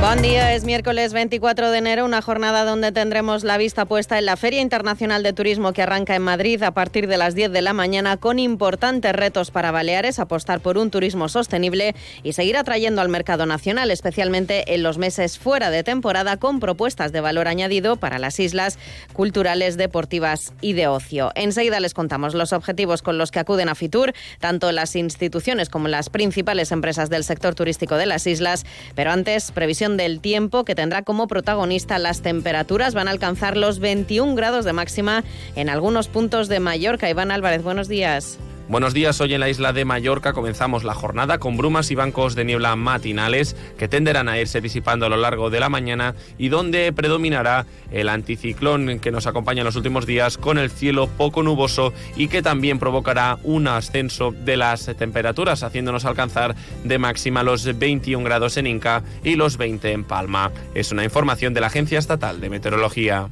Buen día, es miércoles 24 de enero, una jornada donde tendremos la vista puesta en la Feria Internacional de Turismo que arranca en Madrid a partir de las 10 de la mañana con importantes retos para Baleares, apostar por un turismo sostenible y seguir atrayendo al mercado nacional, especialmente en los meses fuera de temporada, con propuestas de valor añadido para las islas culturales, deportivas y de ocio. Enseguida les contamos los objetivos con los que acuden a Fitur, tanto las instituciones como las principales empresas del sector turístico de las islas, pero antes, previsión del tiempo que tendrá como protagonista las temperaturas. Van a alcanzar los 21 grados de máxima en algunos puntos de Mallorca. Iván Álvarez, buenos días. Buenos días, hoy en la isla de Mallorca comenzamos la jornada con brumas y bancos de niebla matinales que tenderán a irse disipando a lo largo de la mañana y donde predominará el anticiclón que nos acompaña en los últimos días con el cielo poco nuboso y que también provocará un ascenso de las temperaturas, haciéndonos alcanzar de máxima los 21 grados en Inca y los 20 en Palma. Es una información de la Agencia Estatal de Meteorología.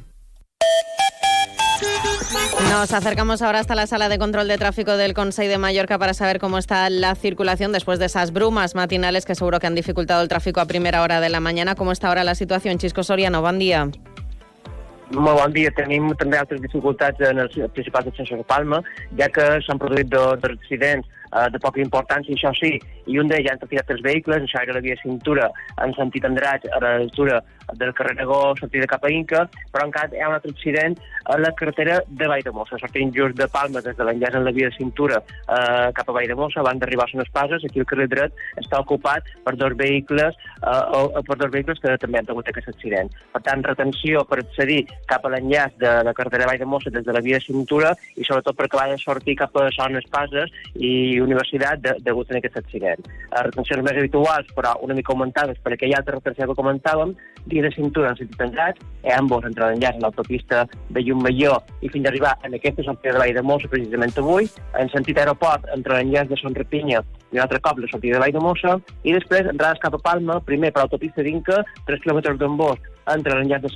Nos acercamos ahora hasta la sala de control de tráfico del Consejo de Mallorca para saber cómo está la circulación después de esas brumas matinales que seguro que han dificultado el tráfico a primera hora de la mañana. ¿Cómo está ahora la situación? Chisco Soriano, buen día. Molt bon dia. Tenim també altres dificultats en els principals accessos de Palma, ja que s'han produït dos, dos accidents eh, de poca importància, això sí, i un d'ells han trafficat els vehicles, això era la via cintura en sentit Andratx a l'altura del carrer Negó, sortida cap a Inca, però encara hi ha un altre accident a la carretera de Vall de Mossa, sortint just de Palma des de l'enllaç en la via de cintura eh, cap a Vall de Mossa, abans d'arribar a Son Espases, aquí el carrer dret està ocupat per dos vehicles, eh, o, per dos vehicles que també han tingut aquest accident. Per tant, retenció per accedir cap a l'enllaç de la carretera de Vall de Mossa des de la via de cintura i sobretot per acabar de sortir cap a Son Espases i Universitat de, degut a aquest accident. Les retencions més habituals, però una mica augmentades per aquella altra retenció que comentàvem, via de cintura en sentit Andratx, eh, ambos entre l'enllaç a l'autopista de Llumalló i fins a arribar en aquesta sortida de Vall de Mossa precisament avui, en sentit aeroport entre l'enllaç de Son Repinya i un altre cop la sortida de Vall de Mossa, i després entrades cap a Palma, primer per l'autopista d'Inca, 3 quilòmetres d'en Bosch, entre l'enllaç de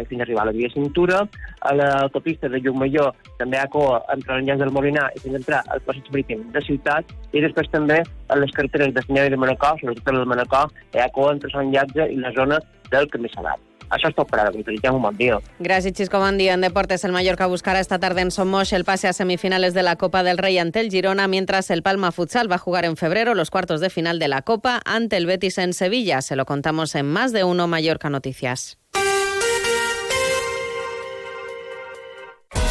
i fins a arribar a la via Cintura, a l'autopista de Llumalló també a Coa, entre l'enllaç del Molinar i fins a entrar al passeig marítim de Ciutat, i després també a les carreteres de de Manacor, sobretot de Manacor, Coa entre Sant Llatge i la zona del. Això és tot per que un bon dia. Buen día. En deportes, el Mallorca buscará esta tarde en Somos el pase a semifinales de la Copa del Rey ante el Girona, mientras el Palma Futsal va a jugar en febrero los cuartos de final de la Copa ante el Betis en Sevilla. Se lo contamos en más de uno Mallorca Noticias.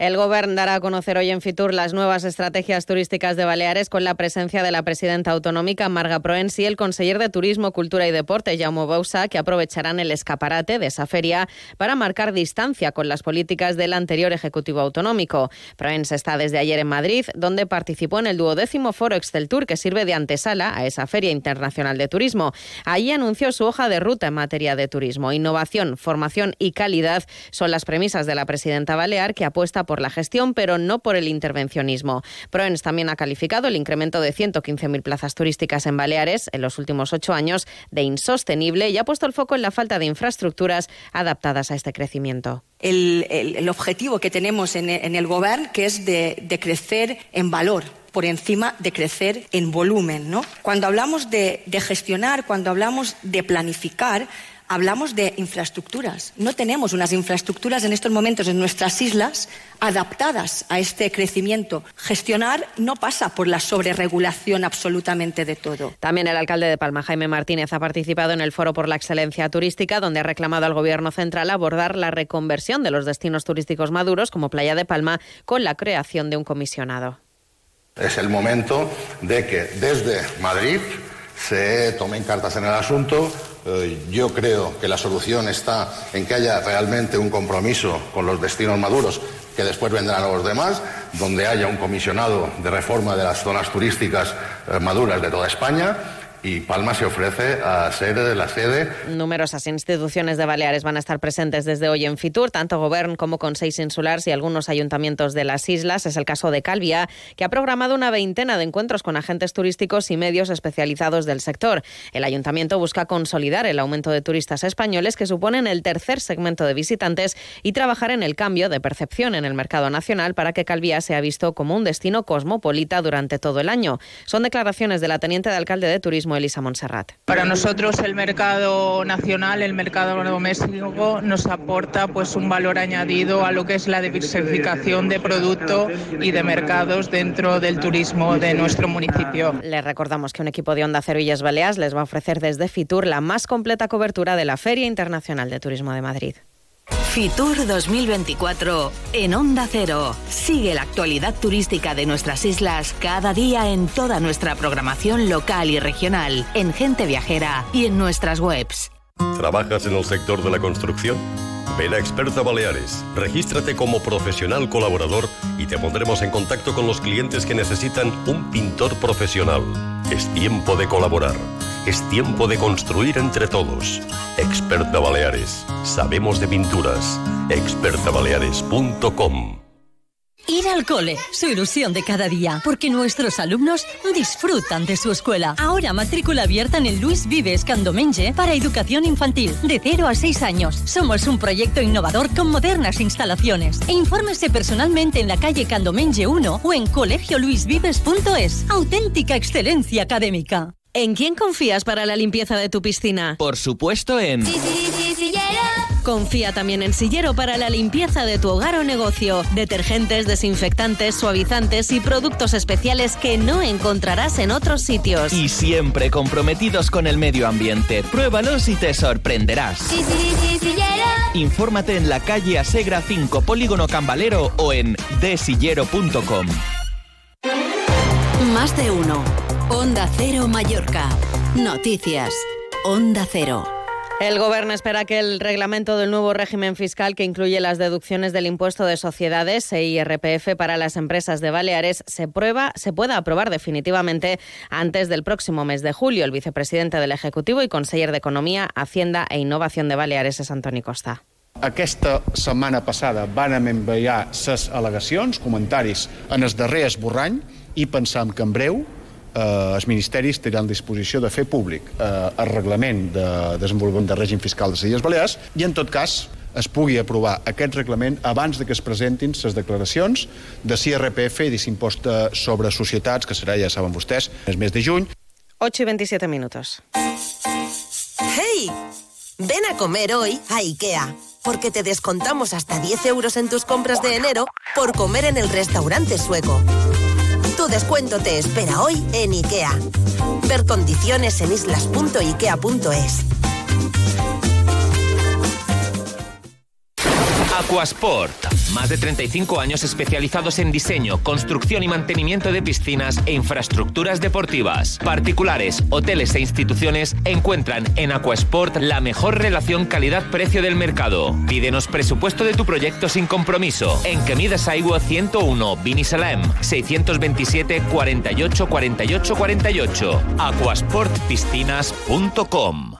El Gobierno dará a conocer hoy en Fitur las nuevas estrategias turísticas de Baleares con la presencia de la presidenta autonómica Marga Proens y el conseller de Turismo, Cultura y Deporte, Jaume Bausa, que aprovecharán el escaparate de esa feria para marcar distancia con las políticas del anterior Ejecutivo Autonómico. Proens está desde ayer en Madrid, donde participó en el duodécimo foro Excel Tour que sirve de antesala a esa Feria Internacional de Turismo. Allí anunció su hoja de ruta en materia de turismo. Innovación, formación y calidad son las premisas de la presidenta Balear, que apuesta por la gestión, pero no por el intervencionismo. Proens también ha calificado el incremento de 115.000 plazas turísticas en Baleares en los últimos ocho años de insostenible y ha puesto el foco en la falta de infraestructuras adaptadas a este crecimiento. El, objetivo que tenemos en, el Gobierno, que es de, de crecer en valor por encima de crecer en volumen. ¿no? Cuando hablamos de gestionar, cuando hablamos de planificar, hablamos de infraestructuras. No tenemos unas infraestructuras en estos momentos en nuestras islas adaptadas a este crecimiento. Gestionar no pasa por la sobreregulación absolutamente de todo. También el alcalde de Palma, Jaime Martínez, ha participado en el Foro por la Excelencia Turística, donde ha reclamado al Gobierno central abordar la reconversión de los destinos turísticos maduros, como Playa de Palma, con la creación de un comisionado. Es el momento de que desde Madrid se tomen cartas en el asunto. Eh, yo creo que la solución está en que haya realmente un compromiso con los destinos maduros, que después vendrán los demás, donde haya un comisionado de reforma de las zonas turísticas eh, maduras de toda España y Palma se ofrece a ser la sede. Numerosas instituciones de Baleares van a estar presentes desde hoy en Fitur, tanto Gobierno como Consejos Insulares y algunos ayuntamientos de las islas. Es el caso de Calvia, que ha programado una veintena de encuentros con agentes turísticos y medios especializados del sector. El ayuntamiento busca consolidar el aumento de turistas españoles, que suponen el tercer segmento de visitantes, y trabajar en el cambio de percepción en el mercado nacional para que Calvia sea visto como un destino cosmopolita durante todo el año. Son declaraciones de la teniente de alcalde de Turismo Elisa Montserrat. Para nosotros el mercado nacional, el mercado doméstico, nos aporta pues un valor añadido a lo que es la diversificación de producto y de mercados dentro del turismo de nuestro municipio. Les recordamos que un equipo de Onda Cero Illes Baleas les va a ofrecer desde Fitur la más completa cobertura de la Feria Internacional de Turismo de Madrid. Fitur 2024 en Onda Cero. Sigue la actualidad turística de nuestras islas cada día en toda nuestra programación local y regional, en Gente Viajera y en nuestras webs. ¿Trabajas en el sector de la construcción? Ven a Experta Baleares, regístrate como profesional colaborador y te pondremos en contacto con los clientes que necesitan un pintor profesional. Es tiempo de colaborar. Es tiempo de construir entre todos. Experta Baleares. Sabemos de pinturas. expertabaleares.com Ir al cole, su ilusión de cada día, porque nuestros alumnos disfrutan de su escuela. Ahora matrícula abierta en el Luis Vives Candomenge para educación infantil, de 0 a 6 años. Somos un proyecto innovador con modernas instalaciones. E infórmese personalmente en la calle Candomenge 1 o en colegioluisvives.es. Auténtica excelencia académica. ¿En quién confías para la limpieza de tu piscina? Por supuesto en... Confía también en Sillero para la limpieza de tu hogar o negocio. Detergentes, desinfectantes, suavizantes y productos especiales que no encontrarás en otros sitios. Y siempre comprometidos con el medio ambiente. Pruébalos y te sorprenderás. Infórmate en la calle Asegra 5, Polígono Cambalero o en desillero.com. Más de uno. Onda Cero Mallorca. Noticias. Onda Cero. El Gobierno espera que el reglamento del nuevo régimen fiscal que incluye las deducciones del impuesto de sociedades e IRPF para las empresas de Baleares se, prueba, se pueda aprobar definitivamente antes del próximo mes de julio. El vicepresidente del Ejecutivo y conseller de Economía, Hacienda e Innovación de Baleares es Antoni Costa. Aquesta setmana passada van enviar ses al·legacions, comentaris en el darrer esborrany i pensam que en breu eh, els ministeris tindran disposició de fer públic eh, el reglament de desenvolupament de règim fiscal de les Illes Balears i, en tot cas, es pugui aprovar aquest reglament abans de que es presentin les declaracions de CIRPF i d'impost sobre societats, que serà, ja saben vostès, el mes de juny. 8 y 27 minutos. ¡Hey! Ven a comer hoy a IKEA, porque te descontamos hasta 10 euros en tus compras de enero por comer en el restaurante sueco. Tu descuento te espera hoy en IKEA. Ver condiciones en islas.ikea.es. Aquasport. Más de 35 años especializados en diseño, construcción y mantenimiento de piscinas e infraestructuras deportivas. Particulares, hoteles e instituciones encuentran en Aquasport la mejor relación calidad-precio del mercado. Pídenos presupuesto de tu proyecto sin compromiso. En Kemidas Aiwa 101, Binisalem, 627 48 48 48. Aquasportpiscinas.com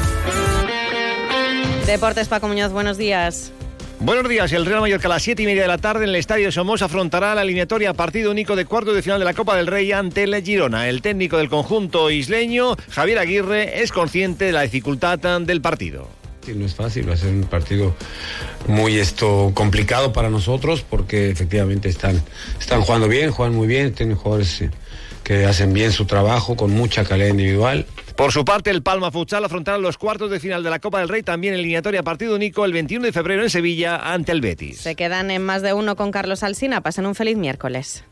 Deportes, Paco Muñoz, buenos días. Buenos días. El Real Mallorca a las 7 y media de la tarde en el Estadio de Somos afrontará la alineatoria partido único de cuarto de final de la Copa del Rey ante el Girona. El técnico del conjunto isleño, Javier Aguirre, es consciente de la dificultad del partido. Sí, no es fácil, va a ser un partido muy esto complicado para nosotros porque efectivamente están, están jugando bien, juegan muy bien, tienen jugadores que hacen bien su trabajo con mucha calidad individual. Por su parte, el Palma Futsal afrontará los cuartos de final de la Copa del Rey también en eliminatoria partido único el 21 de febrero en Sevilla ante el Betis. Se quedan en más de uno con Carlos Alsina. Pasen un feliz miércoles.